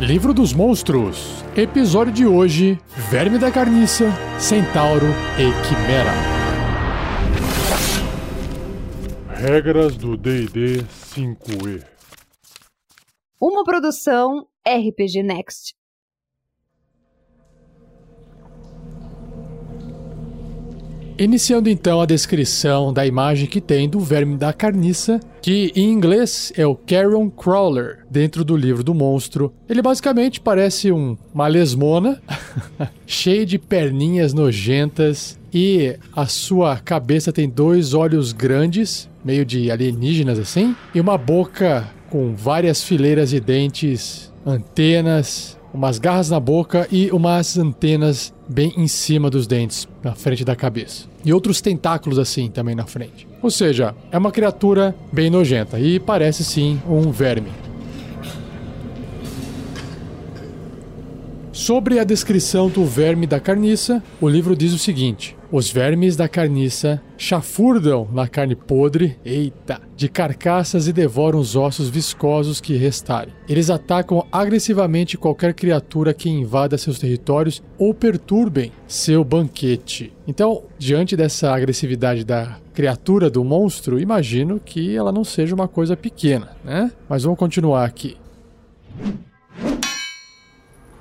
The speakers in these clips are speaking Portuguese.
Livro dos Monstros. Episódio de hoje: Verme da Carniça, Centauro e Quimera. Regras do DD 5E. Uma produção RPG Next. Iniciando então a descrição da imagem que tem do verme da carniça, que em inglês é o Carrion Crawler, dentro do livro do monstro. Ele basicamente parece um, uma lesmona, cheio de perninhas nojentas, e a sua cabeça tem dois olhos grandes, meio de alienígenas assim, e uma boca com várias fileiras de dentes, antenas, umas garras na boca e umas antenas bem em cima dos dentes, na frente da cabeça. E outros tentáculos assim também na frente. Ou seja, é uma criatura bem nojenta e parece sim um verme. Sobre a descrição do verme da carniça, o livro diz o seguinte: os vermes da carniça chafurdam na carne podre, eita, de carcaças e devoram os ossos viscosos que restarem. Eles atacam agressivamente qualquer criatura que invada seus territórios ou perturbem seu banquete. Então, diante dessa agressividade da criatura do monstro, imagino que ela não seja uma coisa pequena, né? Mas vamos continuar aqui.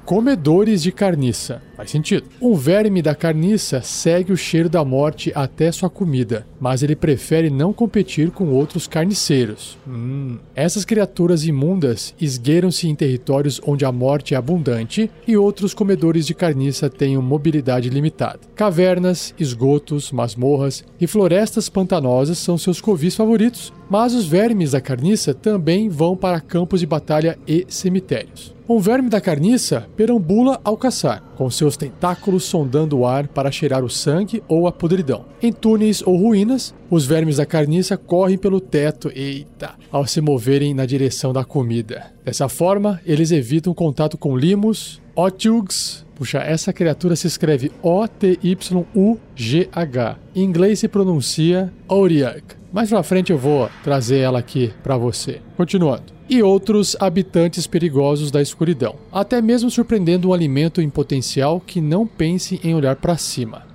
Comedores de carniça. Faz sentido. Um verme da carniça segue o cheiro da morte até sua comida, mas ele prefere não competir com outros carniceiros. Hum. Essas criaturas imundas esgueiram-se em territórios onde a morte é abundante e outros comedores de carniça têm mobilidade limitada. Cavernas, esgotos, masmorras e florestas pantanosas são seus covis favoritos, mas os vermes da carniça também vão para campos de batalha e cemitérios. Um verme da carniça perambula ao caçar, com seus tentáculos sondando o ar para cheirar o sangue ou a podridão. Em túneis ou ruínas, os vermes da carniça correm pelo teto, eita, ao se moverem na direção da comida. Dessa forma, eles evitam contato com limos, otyugs, Puxa, essa criatura se escreve O-T-Y-U-G-H. Em inglês se pronuncia Auriag. Mais pra frente eu vou trazer ela aqui para você. Continuando e outros habitantes perigosos da escuridão, até mesmo surpreendendo um alimento em potencial que não pense em olhar para cima.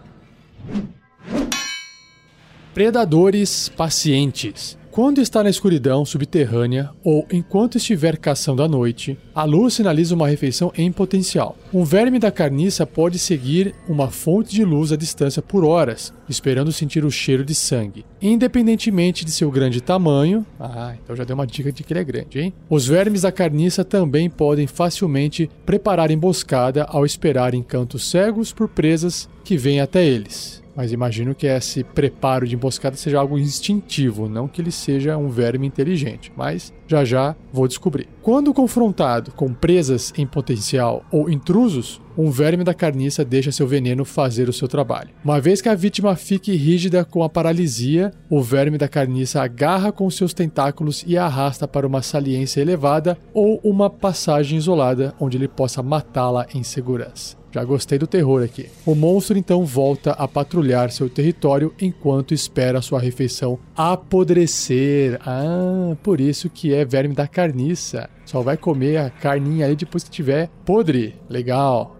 Predadores pacientes. Quando está na escuridão subterrânea ou enquanto estiver caçando à noite, a luz sinaliza uma refeição em potencial. Um verme da carniça pode seguir uma fonte de luz à distância por horas, esperando sentir o cheiro de sangue. Independentemente de seu grande tamanho, ah, então já deu uma dica de que ele é grande, hein? Os vermes da carniça também podem facilmente preparar emboscada ao esperar em cantos cegos por presas que vêm até eles. Mas imagino que esse preparo de emboscada seja algo instintivo, não que ele seja um verme inteligente. Mas já já vou descobrir. Quando confrontado com presas em potencial ou intrusos, um verme da carniça deixa seu veneno fazer o seu trabalho. Uma vez que a vítima fique rígida com a paralisia, o verme da carniça agarra com seus tentáculos e arrasta para uma saliência elevada ou uma passagem isolada onde ele possa matá-la em segurança. Já gostei do terror aqui. O monstro então volta a patrulhar seu território enquanto espera sua refeição apodrecer. Ah, por isso que é verme da carniça. Só vai comer a carninha aí depois que tiver podre. Legal.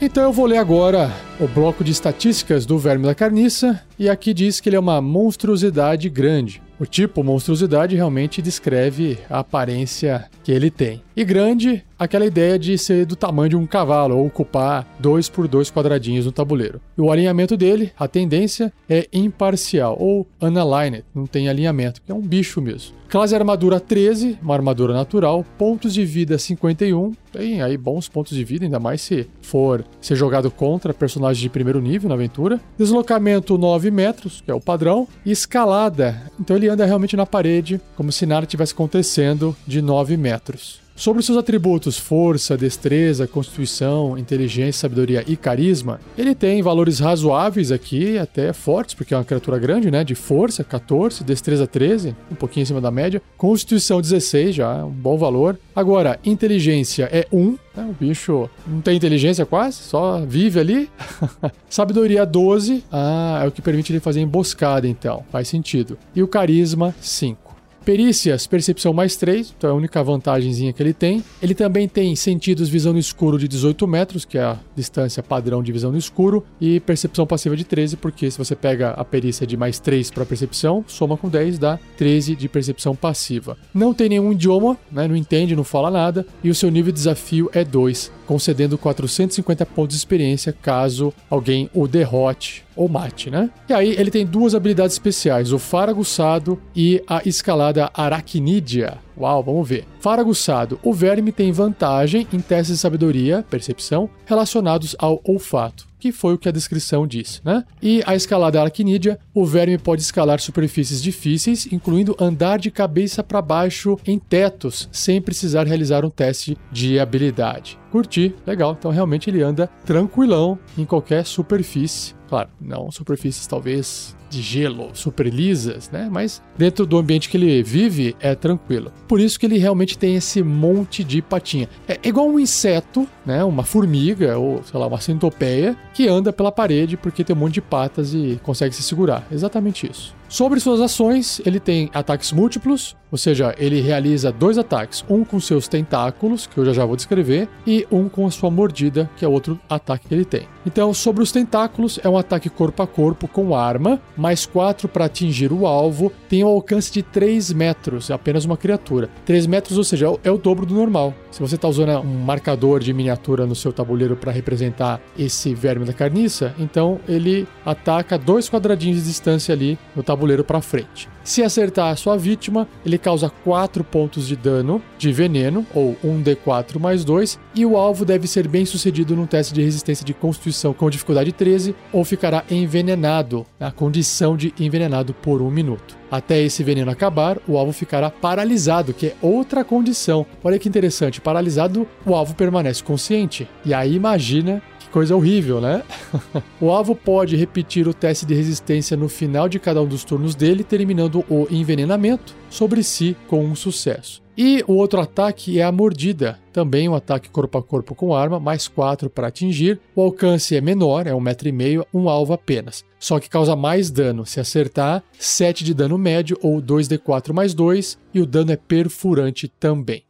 Então eu vou ler agora o bloco de estatísticas do verme da carniça e aqui diz que ele é uma monstruosidade grande. O tipo monstruosidade realmente descreve a aparência que ele tem. E grande, aquela ideia de ser do tamanho de um cavalo ou ocupar dois por dois quadradinhos no tabuleiro. E o alinhamento dele, a tendência é imparcial ou unaligned, não tem alinhamento, que é um bicho mesmo. Classe armadura 13, uma armadura natural, pontos de vida 51, tem aí bons pontos de vida, ainda mais se for ser jogado contra personagens de primeiro nível na aventura. Deslocamento 9 metros, que é o padrão, e escalada, então ele anda realmente na parede, como se nada tivesse acontecendo, de 9 metros. Sobre seus atributos força, destreza, constituição, inteligência, sabedoria e carisma, ele tem valores razoáveis aqui, até fortes, porque é uma criatura grande, né? De força, 14, destreza 13, um pouquinho acima da média. Constituição 16, já um bom valor. Agora, inteligência é 1, né? o bicho não tem inteligência quase, só vive ali. Sabedoria 12, ah, é o que permite ele fazer emboscada, então, faz sentido. E o carisma 5. Perícias, percepção mais 3, então é a única vantagemzinha que ele tem. Ele também tem sentidos visão no escuro de 18 metros, que é a distância padrão de visão no escuro, e percepção passiva de 13, porque se você pega a perícia de mais 3 para percepção, soma com 10, dá 13 de percepção passiva. Não tem nenhum idioma, né, não entende, não fala nada, e o seu nível de desafio é 2, concedendo 450 pontos de experiência caso alguém o derrote ou mate, né? E aí ele tem duas habilidades especiais, o Faraguçado e a escalada Aracnídea. Uau, vamos ver. Faraguçado. O verme tem vantagem em testes de sabedoria, percepção, relacionados ao olfato que foi o que a descrição disse, né? E a escalada aracnídea, o verme pode escalar superfícies difíceis, incluindo andar de cabeça para baixo em tetos, sem precisar realizar um teste de habilidade. Curti, legal. Então realmente ele anda tranquilão em qualquer superfície. Claro, não superfícies talvez de gelo, super lisas, né? Mas dentro do ambiente que ele vive é tranquilo. Por isso que ele realmente tem esse monte de patinha. É igual um inseto, né? Uma formiga ou, sei lá, uma centopeia que anda pela parede porque tem um monte de patas e consegue se segurar. Exatamente isso. Sobre suas ações, ele tem ataques múltiplos, ou seja, ele realiza dois ataques, um com seus tentáculos, que eu já já vou descrever, e um com a sua mordida, que é outro ataque que ele tem. Então, sobre os tentáculos, é um ataque corpo a corpo com arma, mais 4 para atingir o alvo, tem um alcance de 3 metros, é apenas uma criatura. 3 metros, ou seja, é o dobro do normal. Se você está usando um marcador de miniatura no seu tabuleiro para representar esse verme da carniça, então ele ataca dois quadradinhos de distância ali no tabuleiro para frente. Se acertar a sua vítima, ele causa 4 pontos de dano de veneno, ou 1d4 mais 2, e o alvo deve ser bem sucedido num teste de resistência de constituição com dificuldade 13, ou ficará envenenado, na condição de envenenado por um minuto. Até esse veneno acabar, o alvo ficará paralisado, que é outra condição. Olha que interessante, paralisado, o alvo permanece consciente. E aí imagina coisa horrível, né? o alvo pode repetir o teste de resistência no final de cada um dos turnos dele, terminando o envenenamento sobre si com um sucesso. E o outro ataque é a mordida, também um ataque corpo a corpo com arma, mais 4 para atingir. O alcance é menor, é um metro e meio, um alvo apenas. Só que causa mais dano. Se acertar, 7 de dano médio ou 2d4 mais 2, e o dano é perfurante também.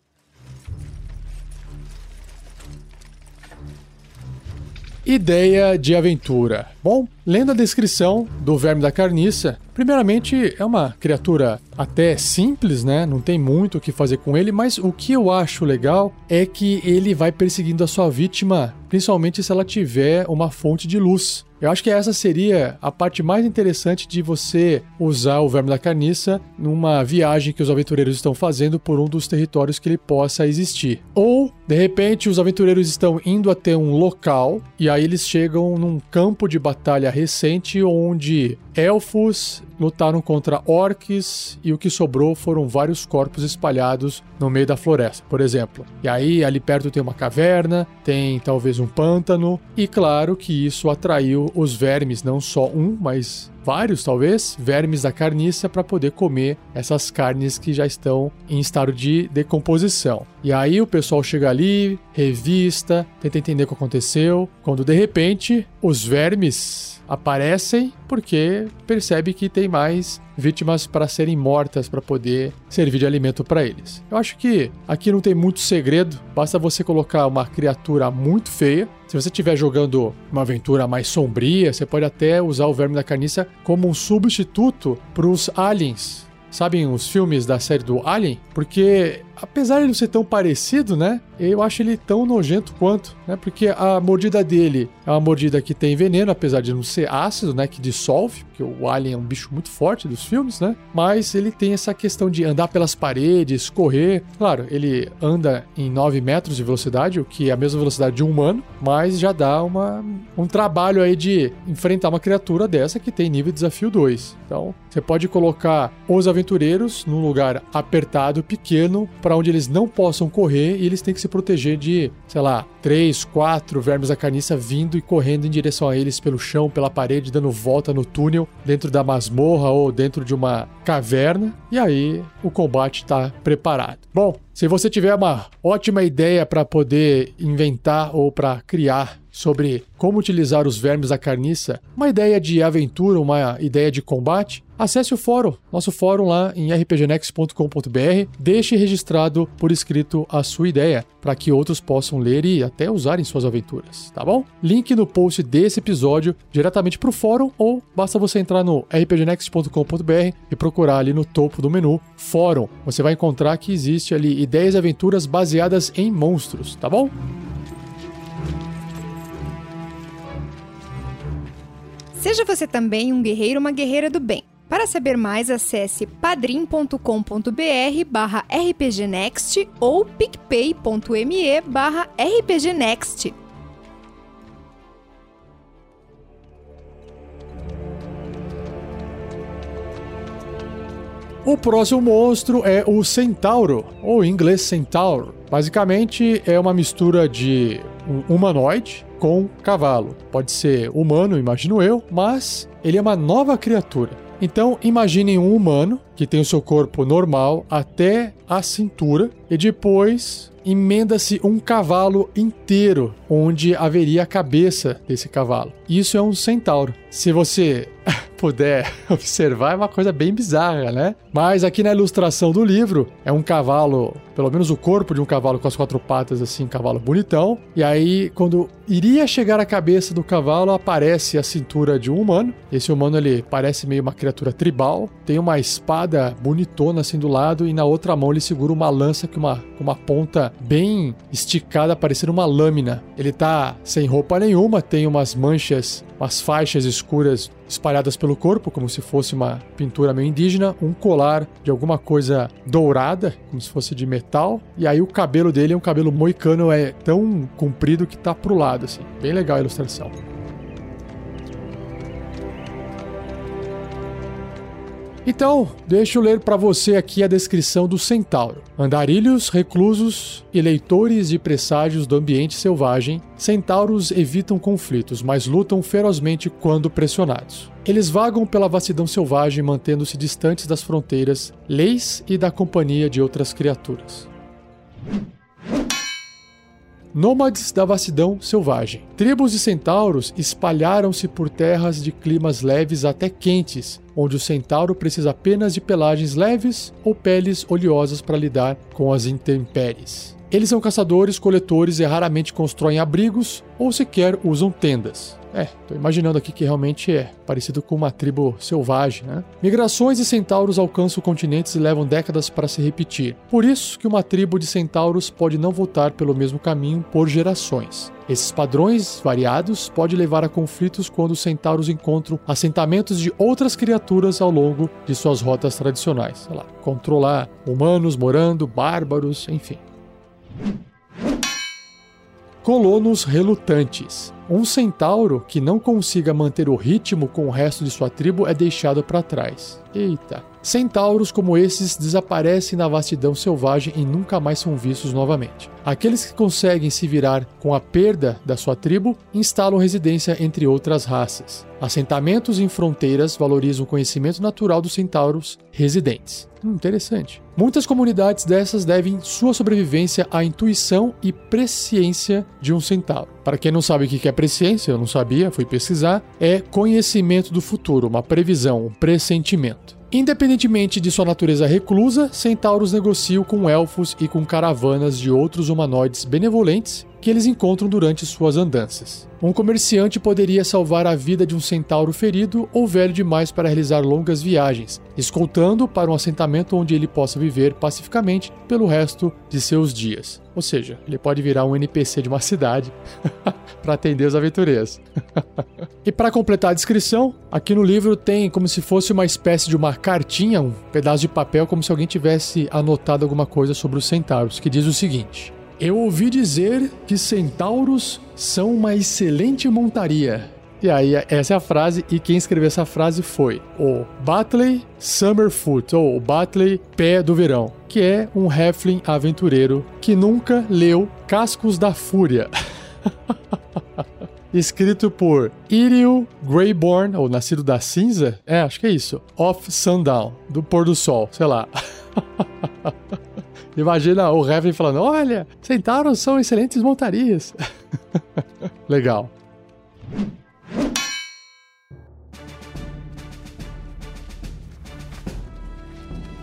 Ideia de aventura. Bom, lendo a descrição do verme da carniça, primeiramente é uma criatura até simples, né? Não tem muito o que fazer com ele, mas o que eu acho legal é que ele vai perseguindo a sua vítima, principalmente se ela tiver uma fonte de luz. Eu acho que essa seria a parte mais interessante de você usar o verme da carniça numa viagem que os aventureiros estão fazendo por um dos territórios que ele possa existir. Ou, de repente, os aventureiros estão indo até um local e aí eles chegam num campo de batalha recente onde elfos lutaram contra orcs e o que sobrou foram vários corpos espalhados no meio da floresta, por exemplo. E aí ali perto tem uma caverna, tem talvez um pântano e claro que isso atraiu os vermes, não só um, mas vários talvez, vermes da carniça para poder comer essas carnes que já estão em estado de decomposição. E aí o pessoal chega ali, revista, tenta entender o que aconteceu, quando de repente os vermes aparecem porque percebe que tem mais vítimas para serem mortas para poder servir de alimento para eles. Eu acho que aqui não tem muito segredo, basta você colocar uma criatura muito feia. Se você estiver jogando uma aventura mais sombria, você pode até usar o verme da carniça como um substituto para os aliens. Sabem os filmes da série do Alien? Porque apesar de não ser tão parecido, né? Eu acho ele tão nojento quanto, né? Porque a mordida dele é uma mordida que tem veneno, apesar de não ser ácido, né? Que dissolve, porque o Alien é um bicho muito forte dos filmes, né? Mas ele tem essa questão de andar pelas paredes, correr. Claro, ele anda em 9 metros de velocidade, o que é a mesma velocidade de um humano, mas já dá uma, um trabalho aí de enfrentar uma criatura dessa que tem nível de desafio 2. Então, você pode colocar os aventureiros num lugar apertado, pequeno, para para onde eles não possam correr e eles têm que se proteger de, sei lá, três, quatro vermes da carniça vindo e correndo em direção a eles pelo chão, pela parede, dando volta no túnel, dentro da masmorra ou dentro de uma caverna. E aí o combate está preparado. Bom, se você tiver uma ótima ideia para poder inventar ou para criar sobre como utilizar os vermes da carniça, uma ideia de aventura, uma ideia de combate, acesse o fórum, nosso fórum lá em rpgnex.com.br, deixe registrado por escrito a sua ideia, para que outros possam ler e até usar em suas aventuras, tá bom? Link no post desse episódio diretamente para o fórum ou basta você entrar no rpgnext.com.br e procurar ali no topo do menu Fórum. Você vai encontrar que existe ali ideias e aventuras baseadas em monstros, tá bom? Seja você também um guerreiro ou uma guerreira do bem. Para saber mais, acesse padrim.com.br barra rpgnext ou picpay.me barra rpgnext. O próximo monstro é o Centauro, ou em inglês Centauro. Basicamente é uma mistura de um humanoide com cavalo. Pode ser humano, imagino eu, mas ele é uma nova criatura. Então, imaginem um humano que tem o seu corpo normal até a cintura e depois emenda-se um cavalo inteiro onde haveria a cabeça desse cavalo. Isso é um centauro. Se você puder observar, é uma coisa bem bizarra, né? Mas aqui na ilustração do livro é um cavalo, pelo menos o corpo de um cavalo com as quatro patas, assim, cavalo bonitão. E aí, quando iria chegar a cabeça do cavalo, aparece a cintura de um humano. Esse humano ele parece meio uma criatura tribal, tem uma espada bonitona assim do lado e na outra mão ele segura uma lança com uma, uma ponta bem esticada, parecendo uma lâmina. Ele tá sem roupa nenhuma, tem umas manchas, umas faixas escuras espalhadas pelo corpo, como se fosse uma pintura meio indígena, um colar de alguma coisa dourada, como se fosse de metal, e aí o cabelo dele é um cabelo moicano, é tão comprido que tá pro lado, assim. Bem legal a ilustração. Então, deixa eu ler para você aqui a descrição do centauro. Andarilhos, reclusos e leitores de presságios do ambiente selvagem, centauros evitam conflitos, mas lutam ferozmente quando pressionados. Eles vagam pela vastidão selvagem, mantendo-se distantes das fronteiras, leis e da companhia de outras criaturas. Nômades da vastidão selvagem. Tribos de centauros espalharam-se por terras de climas leves até quentes, onde o centauro precisa apenas de pelagens leves ou peles oleosas para lidar com as intempéries. Eles são caçadores, coletores e raramente constroem abrigos ou sequer usam tendas. É, tô imaginando aqui que realmente é parecido com uma tribo selvagem, né? Migrações de centauros alcançam continentes e levam décadas para se repetir. Por isso que uma tribo de centauros pode não voltar pelo mesmo caminho por gerações. Esses padrões variados podem levar a conflitos quando os centauros encontram assentamentos de outras criaturas ao longo de suas rotas tradicionais. Sei lá, controlar humanos morando, bárbaros, enfim. Colonos relutantes. Um centauro que não consiga manter o ritmo com o resto de sua tribo é deixado para trás. Eita. Centauros como esses desaparecem na vastidão selvagem e nunca mais são vistos novamente. Aqueles que conseguem se virar com a perda da sua tribo instalam residência entre outras raças. Assentamentos em fronteiras valorizam o conhecimento natural dos centauros residentes. Hum, interessante. Muitas comunidades dessas devem sua sobrevivência à intuição e presciência de um centauro. Para quem não sabe o que é presciência, eu não sabia, fui pesquisar, é conhecimento do futuro, uma previsão, um pressentimento. Independentemente de sua natureza reclusa, centauros negociam com elfos e com caravanas de outros humanoides benevolentes que eles encontram durante suas andanças. Um comerciante poderia salvar a vida de um centauro ferido ou velho demais para realizar longas viagens, escoltando para um assentamento onde ele possa viver pacificamente pelo resto de seus dias. Ou seja, ele pode virar um NPC de uma cidade para atender os aventureiros. e para completar a descrição, aqui no livro tem como se fosse uma espécie de uma cartinha, um pedaço de papel, como se alguém tivesse anotado alguma coisa sobre os centauros, que diz o seguinte: eu ouvi dizer que centauros são uma excelente montaria. E aí, essa é a frase, e quem escreveu essa frase foi o Batley Summerfoot, ou o Batley Pé do Verão, que é um Heflin aventureiro que nunca leu Cascos da Fúria. escrito por Iriel Greyborn, ou Nascido da Cinza, é, acho que é isso, Off Sundown, do pôr do sol, sei lá. Imagina o Heaven falando: Olha, Centauros são excelentes montarias. Legal.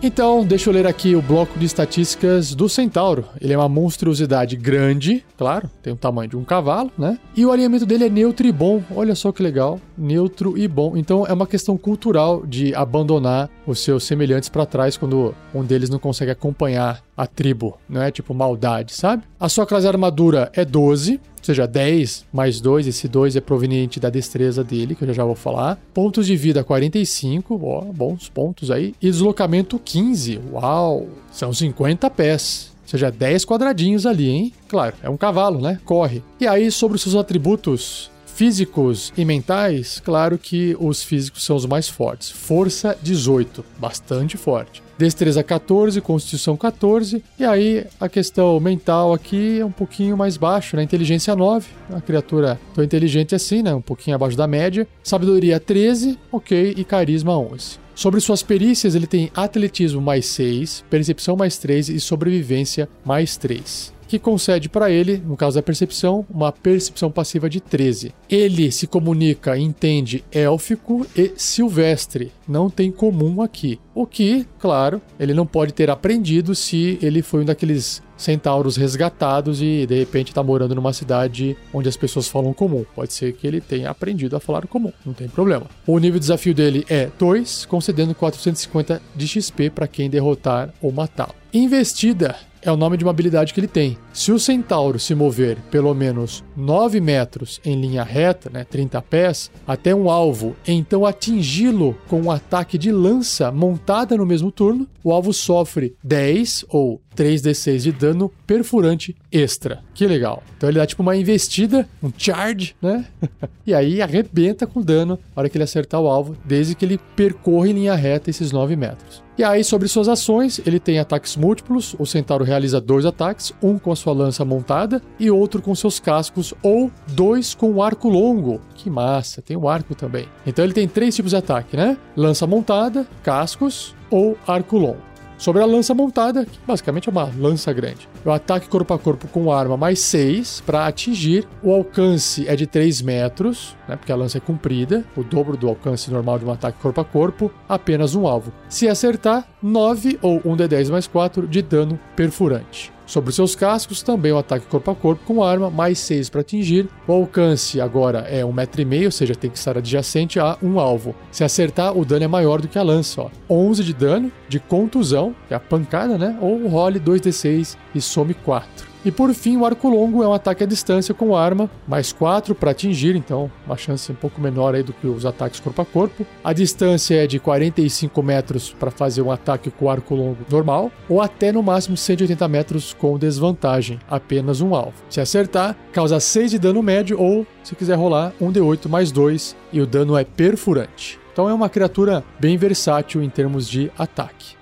Então, deixa eu ler aqui o bloco de estatísticas do Centauro. Ele é uma monstruosidade grande, claro, tem o tamanho de um cavalo, né? E o alinhamento dele é neutro e bom. Olha só que legal, neutro e bom. Então é uma questão cultural de abandonar os seus semelhantes para trás quando um deles não consegue acompanhar a tribo, não é tipo maldade, sabe? A sua classe armadura é 12, ou seja, 10 mais 2, esse 2 é proveniente da destreza dele, que eu já, já vou falar. Pontos de vida 45, ó, bons pontos aí. E deslocamento 15, uau, são 50 pés. Ou seja, 10 quadradinhos ali, hein? Claro, é um cavalo, né? Corre. E aí, sobre os seus atributos físicos e mentais, claro que os físicos são os mais fortes. Força 18, bastante forte. Destreza 14, Constituição 14. E aí a questão mental aqui é um pouquinho mais baixo, né? Inteligência 9, uma criatura tão inteligente assim, né? Um pouquinho abaixo da média. Sabedoria 13, ok. E Carisma 11. Sobre suas perícias, ele tem atletismo mais 6, percepção mais 3 e sobrevivência mais 3 que concede para ele, no caso da percepção, uma percepção passiva de 13. Ele se comunica e entende élfico e silvestre, não tem comum aqui. O que, claro, ele não pode ter aprendido se ele foi um daqueles centauros resgatados e de repente está morando numa cidade onde as pessoas falam comum. Pode ser que ele tenha aprendido a falar comum, não tem problema. O nível de desafio dele é 2, concedendo 450 de XP para quem derrotar ou matá-lo. Investida é o nome de uma habilidade que ele tem. Se o centauro se mover pelo menos 9 metros em linha reta, né, 30 pés, até um alvo, então atingi-lo com um ataque de lança montada no mesmo turno, o alvo sofre 10 ou 3d6 de dano perfurante extra. Que legal. Então ele dá tipo uma investida, um charge, né? e aí arrebenta com dano na hora que ele acertar o alvo, desde que ele percorra em linha reta esses 9 metros. E aí, sobre suas ações, ele tem ataques múltiplos. O centauro realiza dois ataques, um com a sua lança montada e outro com seus cascos, ou dois com o arco longo. Que massa, tem o arco também. Então ele tem três tipos de ataque, né? Lança montada, cascos ou arco longo. Sobre a lança montada, que basicamente é uma lança grande. O ataque corpo a corpo com arma mais 6 para atingir. O alcance é de 3 metros, né, porque a lança é comprida, o dobro do alcance normal de um ataque corpo a corpo, apenas um alvo. Se acertar, 9 ou 1 d10 mais 4 de dano perfurante. Sobre seus cascos, também o ataque corpo a corpo com arma, mais 6 para atingir. O alcance agora é 1,5m, ou seja, tem que estar adjacente a um alvo. Se acertar, o dano é maior do que a lança. Ó. 11 de dano, de contusão, que é a pancada, né? Ou role 2d6 e some 4. E por fim, o arco longo é um ataque à distância com arma, mais 4 para atingir, então uma chance um pouco menor aí do que os ataques corpo a corpo. A distância é de 45 metros para fazer um ataque com arco longo normal, ou até no máximo 180 metros com desvantagem, apenas um alvo. Se acertar, causa 6 de dano médio, ou se quiser rolar, 1d8 mais 2 e o dano é perfurante. Então é uma criatura bem versátil em termos de ataque.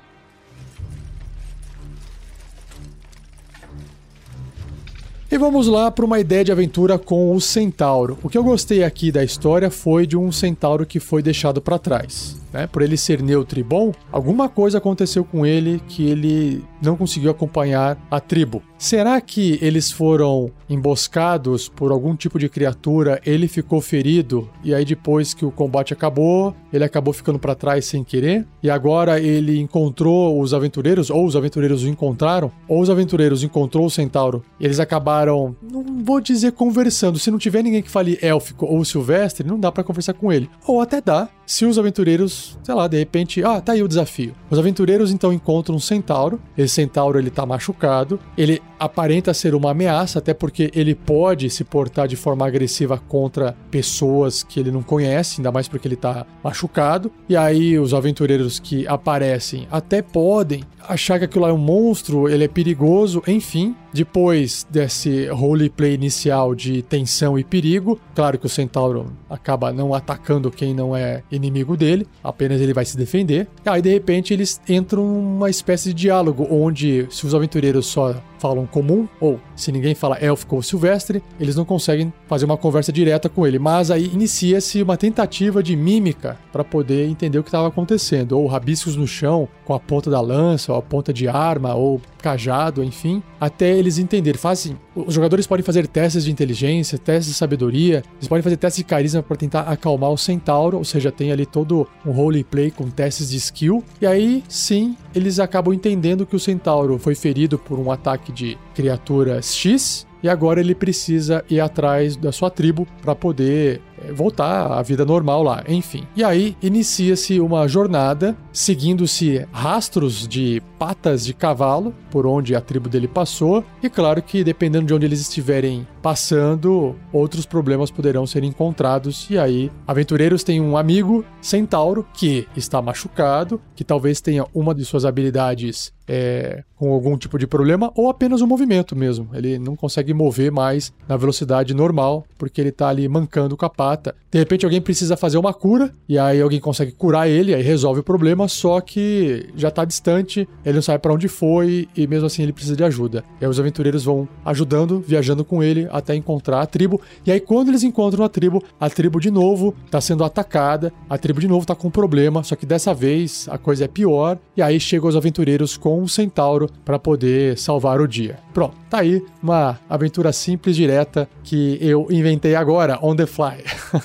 E vamos lá para uma ideia de aventura com o centauro. O que eu gostei aqui da história foi de um centauro que foi deixado para trás. Né? Por ele ser neutro e bom, alguma coisa aconteceu com ele que ele não conseguiu acompanhar a tribo. Será que eles foram emboscados por algum tipo de criatura? Ele ficou ferido e aí depois que o combate acabou, ele acabou ficando para trás sem querer? E agora ele encontrou os aventureiros ou os aventureiros o encontraram? Ou os aventureiros encontrou o centauro? E eles acabaram, não vou dizer conversando, se não tiver ninguém que fale élfico ou silvestre, não dá para conversar com ele. Ou até dá, se os aventureiros, sei lá, de repente, ah, tá aí o desafio. Os aventureiros então encontram um centauro. Esse centauro ele tá machucado, ele aparenta ser uma ameaça, até porque ele pode se portar de forma agressiva contra pessoas que ele não conhece, ainda mais porque ele tá machucado. E aí os aventureiros que aparecem até podem achar que aquilo é um monstro, ele é perigoso, enfim, Depois desse roleplay inicial de tensão e perigo, claro que o Centauro acaba não atacando quem não é inimigo dele, apenas ele vai se defender. Aí de repente eles entram numa espécie de diálogo onde se os aventureiros só falam comum, ou se ninguém fala élfico ou silvestre, eles não conseguem fazer uma conversa direta com ele. Mas aí inicia-se uma tentativa de mímica para poder entender o que estava acontecendo, ou rabiscos no chão com a ponta da lança, ou a ponta de arma, ou cajado, enfim, até eles entenderem. Fazem, os jogadores podem fazer testes de inteligência, testes de sabedoria, eles podem fazer testes de carisma para tentar acalmar o centauro, ou seja, tem ali todo um roleplay com testes de skill. E aí, sim, eles acabam entendendo que o centauro foi ferido por um ataque de criaturas X e agora ele precisa ir atrás da sua tribo para poder voltar à vida normal lá, enfim. E aí inicia-se uma jornada seguindo-se rastros de patas de cavalo por onde a tribo dele passou, e claro que dependendo de onde eles estiverem passando, outros problemas poderão ser encontrados. E aí, aventureiros têm um amigo centauro que está machucado, que talvez tenha uma de suas habilidades é, com algum tipo de problema ou apenas um movimento mesmo. Ele não consegue mover mais na velocidade normal porque ele está ali mancando com a. De repente alguém precisa fazer uma cura e aí alguém consegue curar ele, aí resolve o problema, só que já está distante, ele não sabe para onde foi e mesmo assim ele precisa de ajuda. E aí os aventureiros vão ajudando, viajando com ele até encontrar a tribo. E aí quando eles encontram a tribo, a tribo de novo está sendo atacada, a tribo de novo está com um problema, só que dessa vez a coisa é pior. E aí chegam os aventureiros com um centauro para poder salvar o dia. Pronto, tá aí uma aventura simples, direta que eu inventei agora, on the fly.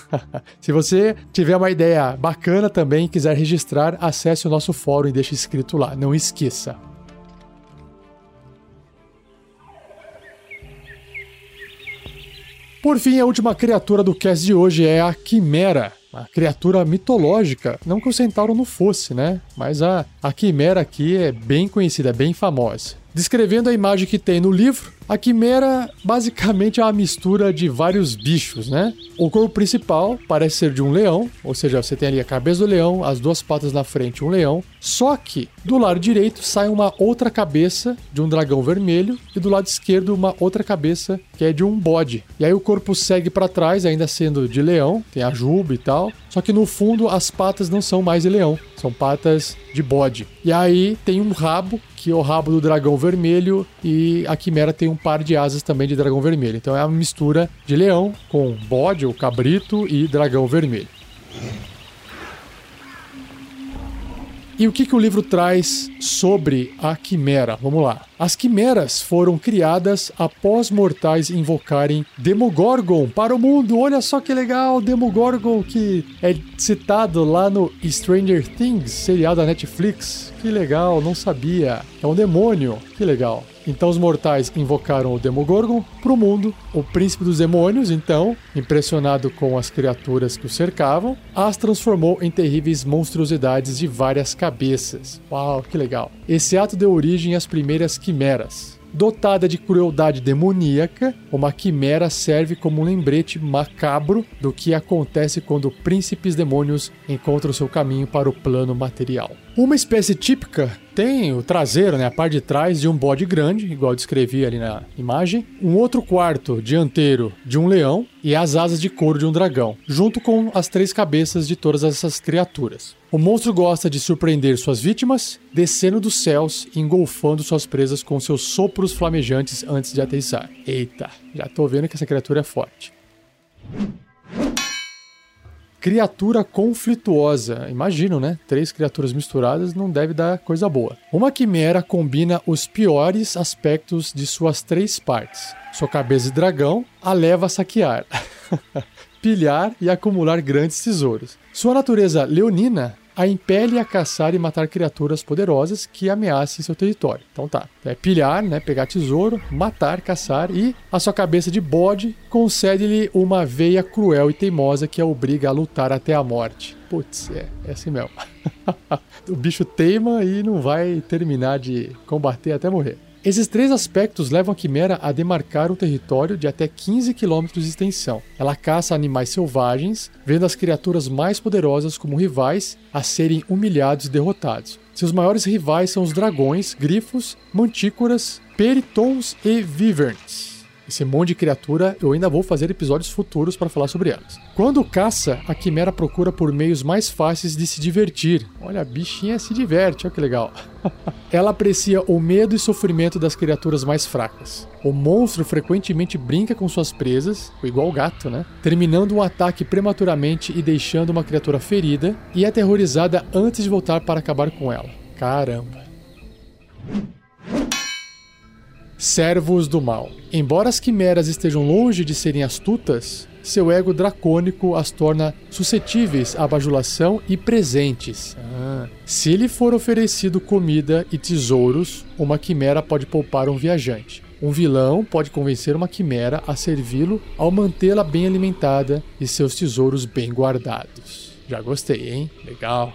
Se você tiver uma ideia bacana também e quiser registrar, acesse o nosso fórum e deixe escrito lá. Não esqueça. Por fim, a última criatura do cast de hoje é a Quimera. Uma criatura mitológica. Não que o centauro não fosse, né? Mas a, a Quimera aqui é bem conhecida, é bem famosa. Descrevendo a imagem que tem no livro, a quimera basicamente é uma mistura de vários bichos, né? O corpo principal parece ser de um leão, ou seja, você tem ali a cabeça do leão, as duas patas na frente, um leão. Só que do lado direito sai uma outra cabeça de um dragão vermelho e do lado esquerdo uma outra cabeça que é de um bode. E aí o corpo segue para trás, ainda sendo de leão, tem a juba e tal. Só que no fundo as patas não são mais de leão, são patas de bode. E aí tem um rabo que é o rabo do dragão vermelho e a quimera tem um par de asas também de dragão vermelho. Então é uma mistura de leão com bode ou cabrito e dragão vermelho. E o que, que o livro traz sobre a quimera? Vamos lá. As quimeras foram criadas após mortais invocarem Demogorgon para o mundo. Olha só que legal, Demogorgon que é citado lá no Stranger Things, serial da Netflix. Que legal, não sabia. É um demônio. Que legal. Então os mortais invocaram o Demogorgon para o mundo. O príncipe dos demônios, então, impressionado com as criaturas que o cercavam, as transformou em terríveis monstruosidades de várias cabeças. Uau, que legal. Esse ato deu origem às primeiras quimeras. Dotada de crueldade demoníaca, uma quimera serve como um lembrete macabro do que acontece quando príncipes demônios encontram seu caminho para o plano material. Uma espécie típica tem o traseiro, né, a parte de trás de um bode grande, igual descrevi ali na imagem, um outro quarto dianteiro de um leão e as asas de couro de um dragão, junto com as três cabeças de todas essas criaturas. O monstro gosta de surpreender suas vítimas, descendo dos céus e engolfando suas presas com seus sopros flamejantes antes de aterrissar. Eita, já tô vendo que essa criatura é forte. Criatura conflituosa. Imagino, né? Três criaturas misturadas não deve dar coisa boa. Uma quimera combina os piores aspectos de suas três partes. Sua cabeça de dragão a leva a saquear, pilhar e acumular grandes tesouros. Sua natureza leonina a impele a caçar e matar criaturas poderosas que ameacem seu território. Então tá, é pilhar, né, pegar tesouro, matar, caçar e a sua cabeça de bode concede-lhe uma veia cruel e teimosa que a obriga a lutar até a morte. Putz, é, é assim mesmo. o bicho teima e não vai terminar de combater até morrer. Esses três aspectos levam a quimera a demarcar um território de até 15 km de extensão. Ela caça animais selvagens, vendo as criaturas mais poderosas como rivais a serem humilhados e derrotados. Seus maiores rivais são os dragões, grifos, mantícoras, peritons e viverns. Esse monte de criatura, eu ainda vou fazer episódios futuros para falar sobre elas. Quando caça, a quimera procura por meios mais fáceis de se divertir. Olha, a bichinha se diverte, olha que legal. Ela aprecia o medo e sofrimento das criaturas mais fracas. O monstro frequentemente brinca com suas presas, igual o gato, né? Terminando um ataque prematuramente e deixando uma criatura ferida e aterrorizada antes de voltar para acabar com ela. Caramba. Servos do Mal. Embora as quimeras estejam longe de serem astutas, seu ego dracônico as torna suscetíveis à bajulação e presentes. Ah. Se lhe for oferecido comida e tesouros, uma quimera pode poupar um viajante. Um vilão pode convencer uma quimera a servi-lo ao mantê-la bem alimentada e seus tesouros bem guardados. Já gostei, hein? Legal.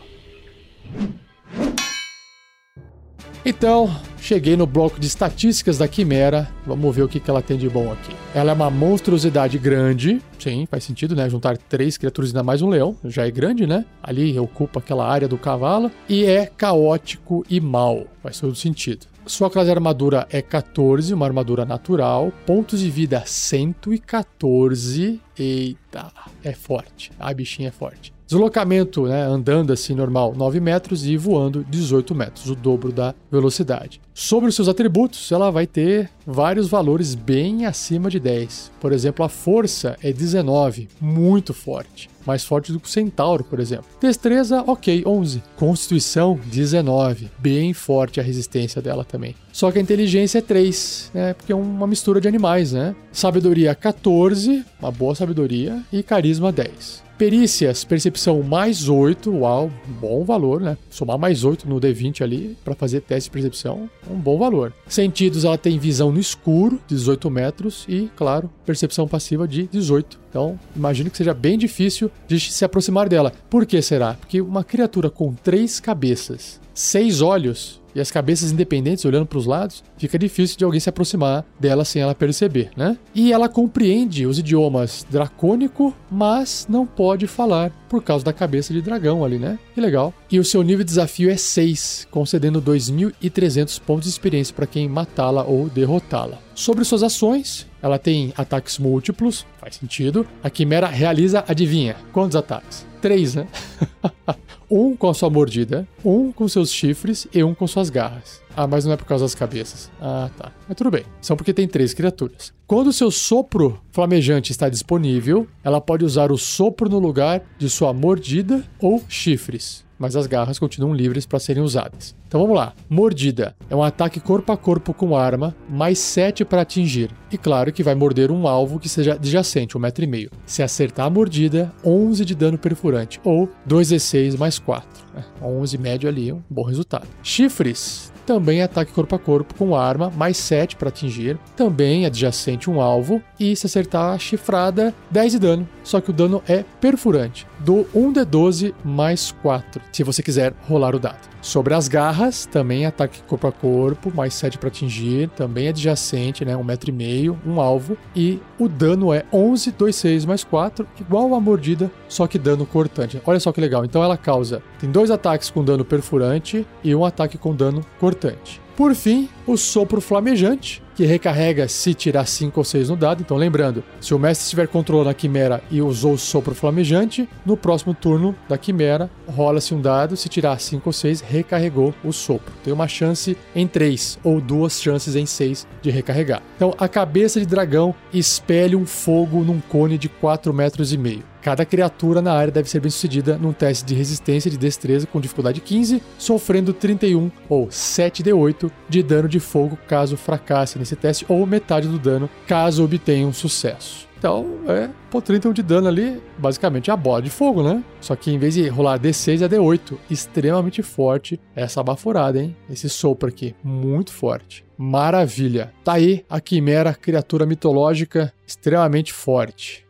Então, cheguei no bloco de estatísticas da Quimera. Vamos ver o que, ela tem de bom aqui. Ela é uma monstruosidade grande. Sim, faz sentido, né? Juntar três criaturas e ainda mais um leão. Já é grande, né? Ali ocupa aquela área do cavalo. E é caótico e mal. Faz todo sentido. Sua classe de armadura é 14, uma armadura natural. Pontos de vida 114. Eita, é forte. A bichinha é forte. Deslocamento, né, andando assim normal, 9 metros e voando 18 metros, o dobro da velocidade. Sobre os seus atributos, ela vai ter vários valores bem acima de 10. Por exemplo, a força é 19, muito forte. Mais forte do que o Centauro, por exemplo. Destreza, ok, 11. Constituição, 19. Bem forte a resistência dela também. Só que a inteligência é 3, né? Porque é uma mistura de animais, né? Sabedoria, 14. Uma boa sabedoria. E carisma, 10. Perícias, percepção mais 8, uau, bom valor, né? Somar mais 8 no D20 ali para fazer teste de percepção, um bom valor. Sentidos, ela tem visão no escuro, 18 metros, e, claro, percepção passiva de 18. Então, imagino que seja bem difícil de se aproximar dela. Por que será? Porque uma criatura com três cabeças, seis olhos e as cabeças independentes olhando para os lados, fica difícil de alguém se aproximar dela sem ela perceber, né? E ela compreende os idiomas dracônico, mas não pode falar por causa da cabeça de dragão ali, né? Que legal. E o seu nível de desafio é 6, concedendo 2.300 pontos de experiência para quem matá-la ou derrotá-la. Sobre suas ações, ela tem ataques múltiplos, faz sentido. A Quimera realiza, adivinha, quantos ataques? Três, né? um com a sua mordida, um com seus chifres e um com suas garras. Ah, mas não é por causa das cabeças. Ah, tá. Mas tudo bem. São porque tem três criaturas. Quando seu sopro flamejante está disponível, ela pode usar o sopro no lugar de sua mordida ou chifres mas as garras continuam livres para serem usadas. Então vamos lá. Mordida é um ataque corpo a corpo com arma, mais 7 para atingir. E claro que vai morder um alvo que seja adjacente, um metro e meio. Se acertar a mordida, 11 de dano perfurante, ou 2d6 mais 4. 11 médio ali, um bom resultado. Chifres também ataque corpo a corpo com arma, mais 7 para atingir. Também adjacente um alvo. E se acertar a chifrada, 10 de dano. Só que o dano é perfurante. Do 1d12 mais 4, se você quiser rolar o dado. Sobre as garras, também ataque corpo a corpo, mais 7 para atingir, também adjacente, né, um metro e meio, um alvo, e o dano é 11, 2, 6 mais 4, igual a mordida, só que dano cortante. Olha só que legal, então ela causa, tem dois ataques com dano perfurante e um ataque com dano cortante. Por fim, o sopro flamejante, que recarrega se tirar 5 ou 6 no dado. Então, lembrando, se o mestre estiver controlando a quimera e usou o sopro flamejante, no próximo turno da quimera, rola-se um dado. Se tirar 5 ou 6, recarregou o sopro. Tem uma chance em 3 ou duas chances em 6 de recarregar. Então, a cabeça de dragão espelha um fogo num cone de 4 metros e meio. Cada criatura na área deve ser bem sucedida num teste de resistência de destreza com dificuldade 15, sofrendo 31 ou 7d8 de dano de fogo caso fracasse nesse teste, ou metade do dano caso obtenha um sucesso. Então, é, pô, 31 de dano ali, basicamente é a bola de fogo, né? Só que em vez de rolar D6 é D8. Extremamente forte essa baforada, hein? Esse sopro aqui, muito forte. Maravilha. Tá aí a quimera, criatura mitológica extremamente forte.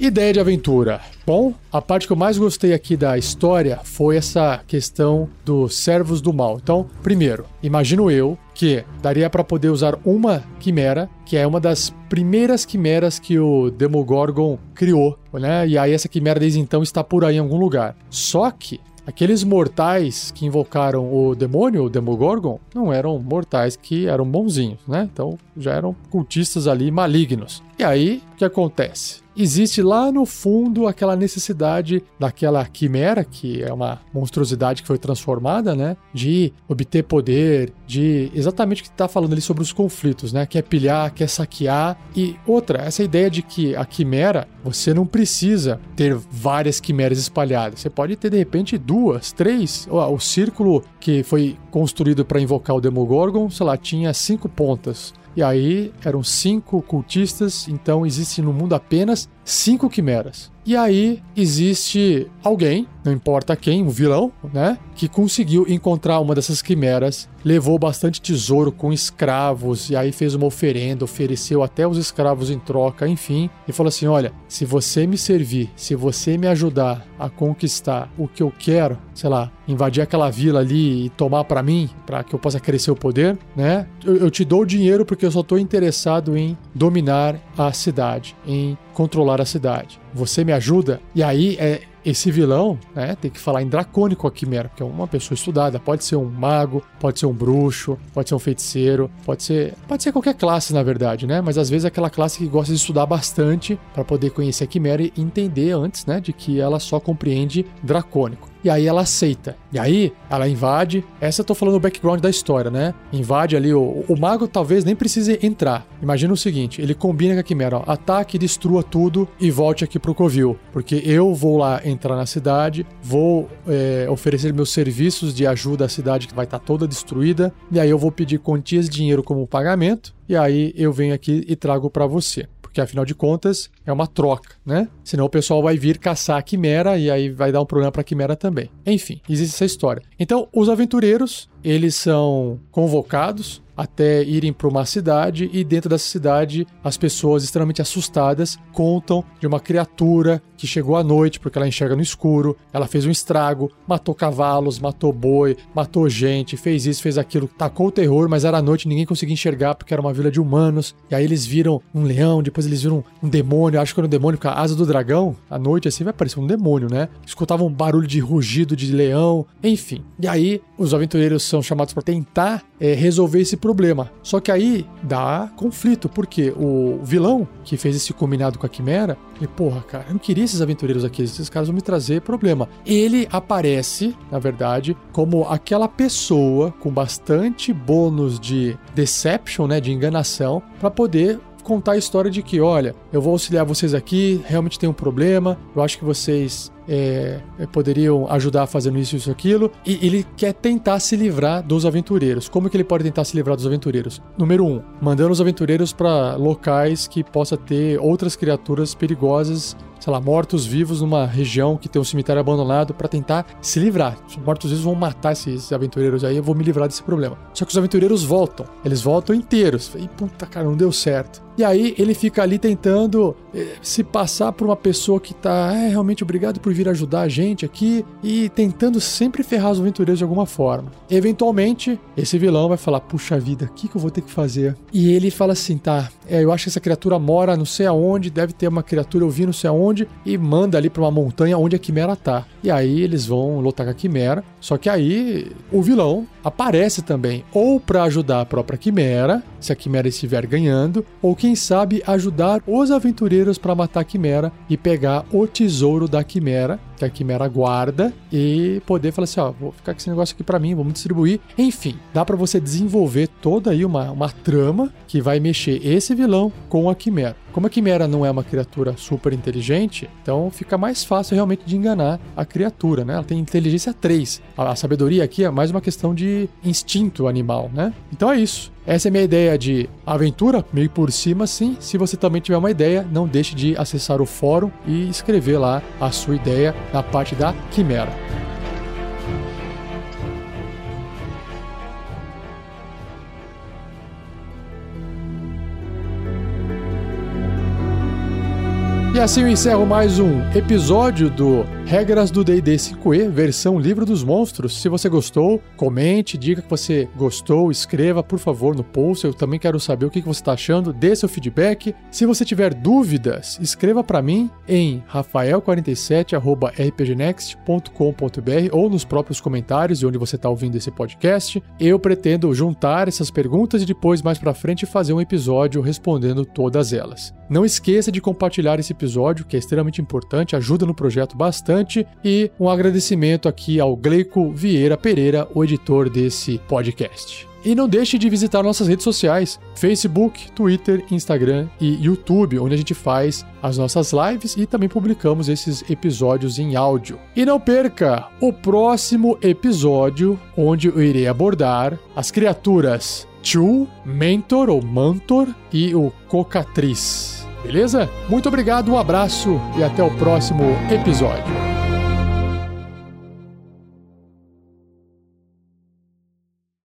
Ideia de aventura. Bom, a parte que eu mais gostei aqui da história foi essa questão dos servos do mal. Então, primeiro, imagino eu que daria para poder usar uma quimera, que é uma das primeiras quimeras que o Demogorgon criou, né? E aí essa quimera desde então está por aí em algum lugar. Só que Aqueles mortais que invocaram o demônio, o Demogorgon, não eram mortais que eram bonzinhos, né? Então já eram cultistas ali malignos. E aí, o que acontece? Existe lá no fundo aquela necessidade daquela quimera, que é uma monstruosidade que foi transformada, né? De obter poder, de exatamente o que está falando ali sobre os conflitos, né? Quer pilhar, quer saquear. E outra, essa ideia de que a quimera, você não precisa ter várias quimeras espalhadas. Você pode ter, de repente, duas, três. O círculo que foi construído para invocar o Demogorgon, sei lá, tinha cinco pontas. E aí eram cinco cultistas, então existe no mundo apenas cinco quimeras. E aí existe alguém, não importa quem, um vilão, né? Que conseguiu encontrar uma dessas quimeras, levou bastante tesouro com escravos, e aí fez uma oferenda, ofereceu até os escravos em troca, enfim, e falou assim: olha, se você me servir, se você me ajudar a conquistar o que eu quero, sei lá, invadir aquela vila ali e tomar para mim, para que eu possa crescer o poder, né? Eu, eu te dou o dinheiro porque eu só tô interessado em dominar a cidade, em controlar a cidade. Você me ajuda? E aí é esse vilão, né, tem que falar em dracônico a quimera, porque é uma pessoa estudada, pode ser um mago, pode ser um bruxo, pode ser um feiticeiro, pode ser, pode ser qualquer classe na verdade, né? Mas às vezes é aquela classe que gosta de estudar bastante para poder conhecer a quimera e entender antes, né, de que ela só compreende dracônico e aí ela aceita. E aí ela invade. Essa eu tô falando o background da história, né? Invade ali. O, o mago talvez nem precise entrar. Imagina o seguinte: ele combina com a quimera, ó, ataque, destrua tudo e volte aqui pro Covil. Porque eu vou lá entrar na cidade, vou é, oferecer meus serviços de ajuda à cidade que vai estar tá toda destruída. E aí eu vou pedir quantias de dinheiro como pagamento. E aí eu venho aqui e trago para você porque afinal de contas é uma troca, né? Senão o pessoal vai vir caçar a quimera e aí vai dar um problema para a quimera também. Enfim, existe essa história. Então, os aventureiros, eles são convocados até irem para uma cidade e dentro dessa cidade as pessoas extremamente assustadas contam de uma criatura que chegou à noite porque ela enxerga no escuro, ela fez um estrago, matou cavalos, matou boi, matou gente, fez isso, fez aquilo, tacou o terror, mas era à noite ninguém conseguia enxergar porque era uma vila de humanos. E aí eles viram um leão, depois eles viram um demônio, acho que era um demônio com a asa do dragão. À noite assim vai parecer um demônio, né? Escutavam um barulho de rugido de leão, enfim. E aí os aventureiros são chamados para tentar é, resolver esse problema. Só que aí dá conflito, porque o vilão que fez esse combinado com a Quimera, ele, porra, cara, eu não queria esses aventureiros aqui, esses caras vão me trazer problema. Ele aparece, na verdade, como aquela pessoa com bastante bônus de deception, né, de enganação, para poder contar a história de que, olha, eu vou auxiliar vocês aqui, realmente tem um problema, eu acho que vocês é, poderiam ajudar fazendo isso, isso, aquilo. E ele quer tentar se livrar dos aventureiros. Como que ele pode tentar se livrar dos aventureiros? Número um, mandando os aventureiros para locais que possa ter outras criaturas perigosas sei lá, mortos-vivos numa região que tem um cemitério abandonado para tentar se livrar. Os mortos-vivos vão matar esses aventureiros aí, eu vou me livrar desse problema. Só que os aventureiros voltam, eles voltam inteiros. E puta cara, não deu certo. E aí ele fica ali tentando eh, se passar por uma pessoa que tá, é, realmente obrigado por vir ajudar a gente aqui e tentando sempre ferrar os aventureiros de alguma forma. Eventualmente, esse vilão vai falar: puxa vida, o que, que eu vou ter que fazer? E ele fala assim: tá, é, eu acho que essa criatura mora não sei aonde, deve ter uma criatura, eu vi não sei aonde, e manda ali pra uma montanha onde a quimera tá. E aí eles vão lutar com a quimera. Só que aí o vilão aparece também, ou para ajudar a própria quimera, se a quimera estiver ganhando, ou quem sabe ajudar os aventureiros para matar a quimera e pegar o tesouro da quimera que a Quimera guarda e poder falar assim, ó, vou ficar com esse negócio aqui para mim, vamos distribuir. Enfim, dá para você desenvolver toda aí uma, uma trama que vai mexer esse vilão com a Quimera. Como a Quimera não é uma criatura super inteligente, então fica mais fácil realmente de enganar a criatura, né? Ela tem inteligência 3. A, a sabedoria aqui é mais uma questão de instinto animal, né? Então é isso. Essa é minha ideia de aventura, meio por cima, sim. Se você também tiver uma ideia, não deixe de acessar o fórum e escrever lá a sua ideia na parte da Quimera. E assim eu encerro mais um episódio do Regras do D&D 5e, versão Livro dos Monstros. Se você gostou, comente, diga que você gostou, escreva, por favor, no post. Eu também quero saber o que você está achando, dê seu feedback. Se você tiver dúvidas, escreva para mim em rafael47@rpgnext.com.br ou nos próprios comentários de onde você está ouvindo esse podcast. Eu pretendo juntar essas perguntas e depois mais para frente fazer um episódio respondendo todas elas. Não esqueça de compartilhar esse episódio, que é extremamente importante, ajuda no projeto bastante. E um agradecimento aqui ao Gleico Vieira Pereira, o editor desse podcast. E não deixe de visitar nossas redes sociais: Facebook, Twitter, Instagram e YouTube, onde a gente faz as nossas lives e também publicamos esses episódios em áudio. E não perca o próximo episódio, onde eu irei abordar as criaturas Chu, Mentor ou Mantor e o Cocatriz. Beleza? Muito obrigado, um abraço e até o próximo episódio.